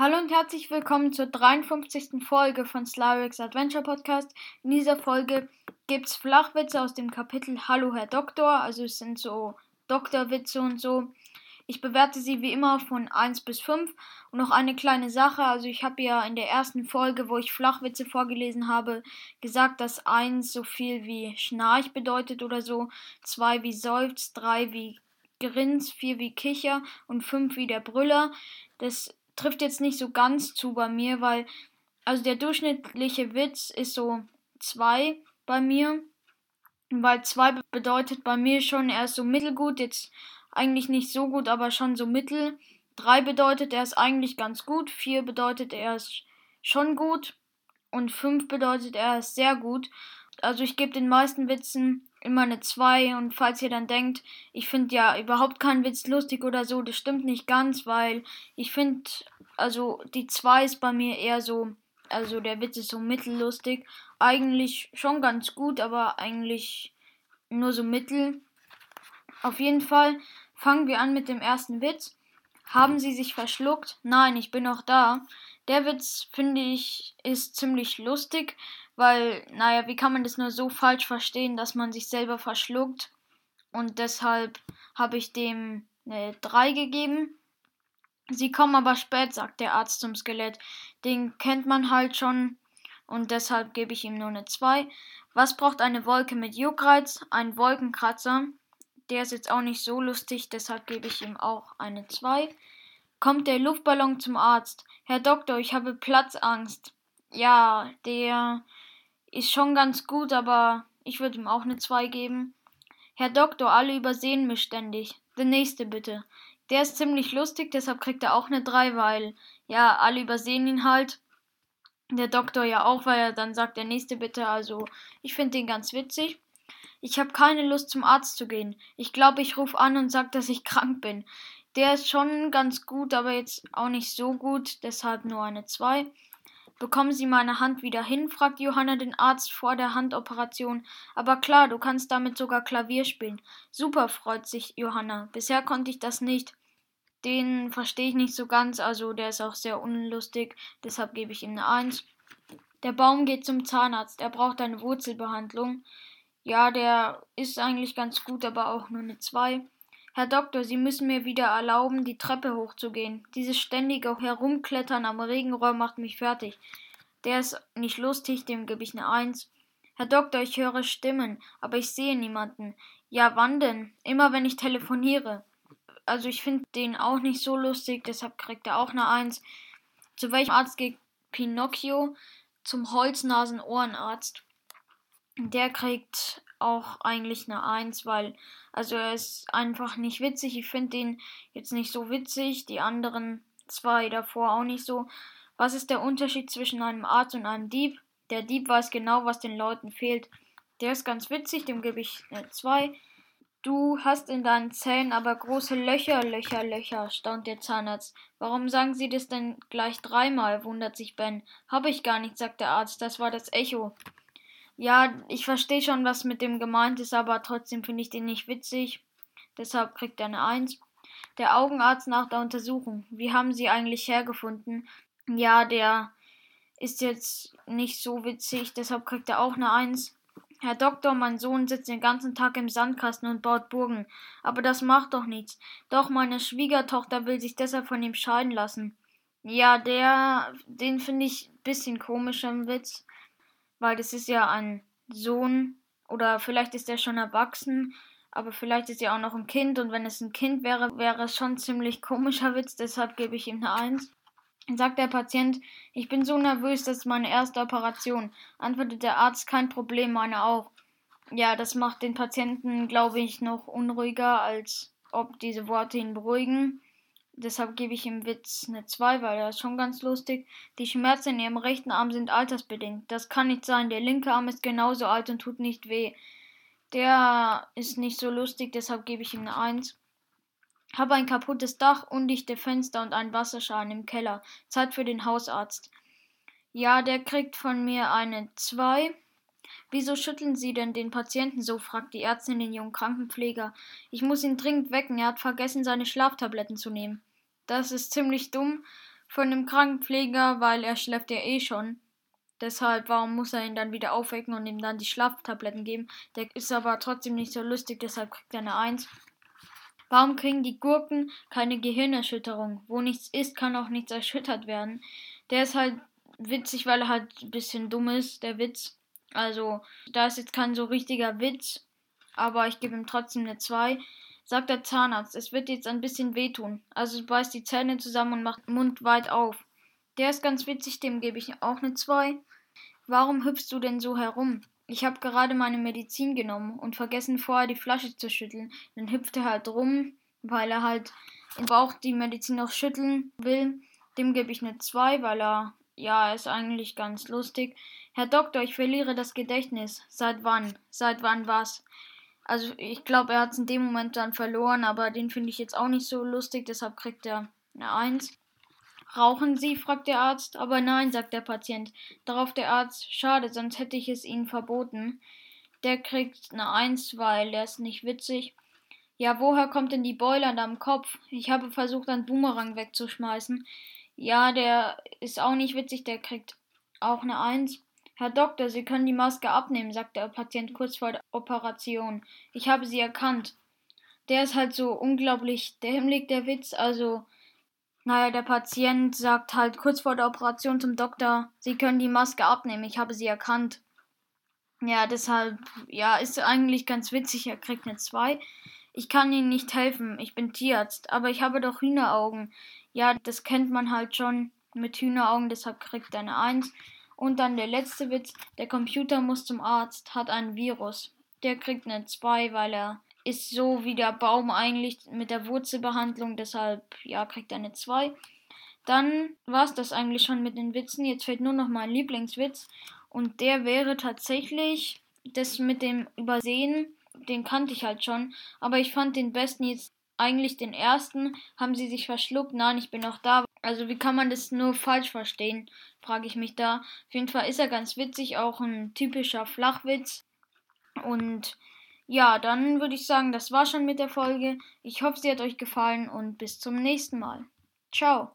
Hallo und herzlich willkommen zur 53. Folge von Slarix Adventure Podcast. In dieser Folge gibt es Flachwitze aus dem Kapitel Hallo Herr Doktor, also es sind so Doktorwitze und so. Ich bewerte sie wie immer von 1 bis 5. Und noch eine kleine Sache, also ich habe ja in der ersten Folge, wo ich Flachwitze vorgelesen habe, gesagt, dass 1 so viel wie Schnarch bedeutet oder so, 2 wie Seufz, 3 wie Grins, 4 wie Kicher und 5 wie der Brüller. Das trifft jetzt nicht so ganz zu bei mir, weil also der durchschnittliche Witz ist so 2 bei mir. Weil 2 bedeutet bei mir schon, er ist so mittelgut, jetzt eigentlich nicht so gut, aber schon so mittel. 3 bedeutet, er ist eigentlich ganz gut. 4 bedeutet, er ist schon gut. Und 5 bedeutet, er ist sehr gut. Also ich gebe den meisten Witzen immer eine 2 und falls ihr dann denkt, ich finde ja überhaupt keinen Witz lustig oder so, das stimmt nicht ganz, weil ich finde, also die 2 ist bei mir eher so, also der Witz ist so mittellustig, eigentlich schon ganz gut, aber eigentlich nur so mittel. Auf jeden Fall fangen wir an mit dem ersten Witz. Haben Sie sich verschluckt? Nein, ich bin noch da. Der Witz, finde ich, ist ziemlich lustig, weil, naja, wie kann man das nur so falsch verstehen, dass man sich selber verschluckt? Und deshalb habe ich dem eine 3 gegeben. Sie kommen aber spät, sagt der Arzt zum Skelett. Den kennt man halt schon und deshalb gebe ich ihm nur eine 2. Was braucht eine Wolke mit Juckreiz? Ein Wolkenkratzer. Der ist jetzt auch nicht so lustig, deshalb gebe ich ihm auch eine 2. Kommt der Luftballon zum Arzt. Herr Doktor, ich habe Platzangst. Ja, der ist schon ganz gut, aber ich würde ihm auch eine 2 geben. Herr Doktor, alle übersehen mich ständig. Der nächste bitte. Der ist ziemlich lustig, deshalb kriegt er auch eine 3, weil, ja, alle übersehen ihn halt. Der Doktor ja auch, weil er dann sagt, der nächste bitte. Also, ich finde den ganz witzig. Ich habe keine Lust zum Arzt zu gehen. Ich glaube, ich rufe an und sage, dass ich krank bin. Der ist schon ganz gut, aber jetzt auch nicht so gut, deshalb nur eine 2. Bekommen Sie meine Hand wieder hin? fragt Johanna den Arzt vor der Handoperation. Aber klar, du kannst damit sogar Klavier spielen. Super, freut sich Johanna. Bisher konnte ich das nicht. Den verstehe ich nicht so ganz, also der ist auch sehr unlustig, deshalb gebe ich ihm eine 1. Der Baum geht zum Zahnarzt, er braucht eine Wurzelbehandlung. Ja, der ist eigentlich ganz gut, aber auch nur eine 2. Herr Doktor, Sie müssen mir wieder erlauben, die Treppe hochzugehen. Dieses ständige Herumklettern am Regenrohr macht mich fertig. Der ist nicht lustig, dem gebe ich eine Eins. Herr Doktor, ich höre Stimmen, aber ich sehe niemanden. Ja, wann denn? Immer wenn ich telefoniere. Also ich finde den auch nicht so lustig, deshalb kriegt er auch eine Eins. Zu welchem Arzt geht Pinocchio? Zum Holznasen-Ohrenarzt. Der kriegt auch eigentlich eine Eins, weil, also er ist einfach nicht witzig. Ich finde den jetzt nicht so witzig, die anderen zwei davor auch nicht so. Was ist der Unterschied zwischen einem Arzt und einem Dieb? Der Dieb weiß genau, was den Leuten fehlt. Der ist ganz witzig, dem gebe ich eine 2. Du hast in deinen Zähnen aber große Löcher, Löcher, Löcher, staunt der Zahnarzt. Warum sagen Sie das denn gleich dreimal? wundert sich Ben. Habe ich gar nicht, sagt der Arzt, das war das Echo. Ja, ich verstehe schon, was mit dem gemeint ist, aber trotzdem finde ich den nicht witzig. Deshalb kriegt er eine Eins. Der Augenarzt nach der Untersuchung. Wie haben Sie eigentlich hergefunden? Ja, der ist jetzt nicht so witzig, deshalb kriegt er auch eine Eins. Herr Doktor, mein Sohn sitzt den ganzen Tag im Sandkasten und baut Burgen. Aber das macht doch nichts. Doch meine Schwiegertochter will sich deshalb von ihm scheiden lassen. Ja, der, den finde ich bisschen komisch im Witz weil das ist ja ein Sohn oder vielleicht ist er schon erwachsen, aber vielleicht ist er auch noch ein Kind und wenn es ein Kind wäre, wäre es schon ziemlich komischer Witz, deshalb gebe ich ihm eine Eins. Sagt der Patient, ich bin so nervös, das ist meine erste Operation. Antwortet der Arzt, kein Problem, meine auch. Ja, das macht den Patienten, glaube ich, noch unruhiger, als ob diese Worte ihn beruhigen. Deshalb gebe ich ihm Witz eine 2, weil er ist schon ganz lustig. Die Schmerzen in ihrem rechten Arm sind altersbedingt. Das kann nicht sein. Der linke Arm ist genauso alt und tut nicht weh. Der ist nicht so lustig, deshalb gebe ich ihm eine 1. Habe ein kaputtes Dach, undichte Fenster und einen Wasserschaden im Keller. Zeit für den Hausarzt. Ja, der kriegt von mir eine 2. Wieso schütteln Sie denn den Patienten so? fragt die Ärztin den jungen Krankenpfleger. Ich muss ihn dringend wecken. Er hat vergessen, seine Schlaftabletten zu nehmen. Das ist ziemlich dumm, von dem Krankenpfleger, weil er schläft ja eh schon. Deshalb, warum muss er ihn dann wieder aufwecken und ihm dann die Schlaftabletten geben? Der ist aber trotzdem nicht so lustig, deshalb kriegt er eine Eins. Warum kriegen die Gurken keine Gehirnerschütterung? Wo nichts ist, kann auch nichts erschüttert werden. Der ist halt witzig, weil er halt ein bisschen dumm ist, der Witz. Also, da ist jetzt kein so richtiger Witz, aber ich gebe ihm trotzdem eine 2. Sagt der Zahnarzt, es wird jetzt ein bisschen wehtun. Also beißt die Zähne zusammen und macht den Mund weit auf. Der ist ganz witzig, dem gebe ich auch eine 2. Warum hüpfst du denn so herum? Ich habe gerade meine Medizin genommen und vergessen vorher die Flasche zu schütteln. Dann hüpft er halt rum, weil er halt im Bauch die Medizin noch schütteln will. Dem gebe ich eine 2, weil er, ja, ist eigentlich ganz lustig. Herr Doktor, ich verliere das Gedächtnis. Seit wann? Seit wann was? Also ich glaube, er hat es in dem Moment dann verloren, aber den finde ich jetzt auch nicht so lustig, deshalb kriegt er eine 1. Rauchen Sie? fragt der Arzt. Aber nein, sagt der Patient. Darauf der Arzt, schade, sonst hätte ich es Ihnen verboten. Der kriegt eine Eins, weil der ist nicht witzig. Ja, woher kommt denn die Beule an deinem Kopf? Ich habe versucht, einen Boomerang wegzuschmeißen. Ja, der ist auch nicht witzig, der kriegt auch eine Eins. Herr Doktor, Sie können die Maske abnehmen, sagt der Patient kurz vor der Operation. Ich habe sie erkannt. Der ist halt so unglaublich dämlich, der Witz, also naja, der Patient sagt halt kurz vor der Operation zum Doktor, Sie können die Maske abnehmen, ich habe sie erkannt. Ja, deshalb, ja, ist eigentlich ganz witzig, er kriegt eine 2. Ich kann Ihnen nicht helfen, ich bin Tierarzt, aber ich habe doch Hühneraugen. Ja, das kennt man halt schon mit Hühneraugen, deshalb kriegt er eine 1. Und dann der letzte Witz, der Computer muss zum Arzt, hat ein Virus. Der kriegt eine 2, weil er ist so wie der Baum eigentlich mit der Wurzelbehandlung, deshalb ja, kriegt er eine 2. Dann war es das eigentlich schon mit den Witzen. Jetzt fehlt nur noch mein Lieblingswitz. Und der wäre tatsächlich das mit dem Übersehen. Den kannte ich halt schon. Aber ich fand den besten jetzt eigentlich den ersten. Haben sie sich verschluckt? Nein, ich bin noch da. Also wie kann man das nur falsch verstehen? Frage ich mich da. Auf jeden Fall ist er ganz witzig. Auch ein typischer Flachwitz. Und ja, dann würde ich sagen, das war schon mit der Folge. Ich hoffe, sie hat euch gefallen und bis zum nächsten Mal. Ciao.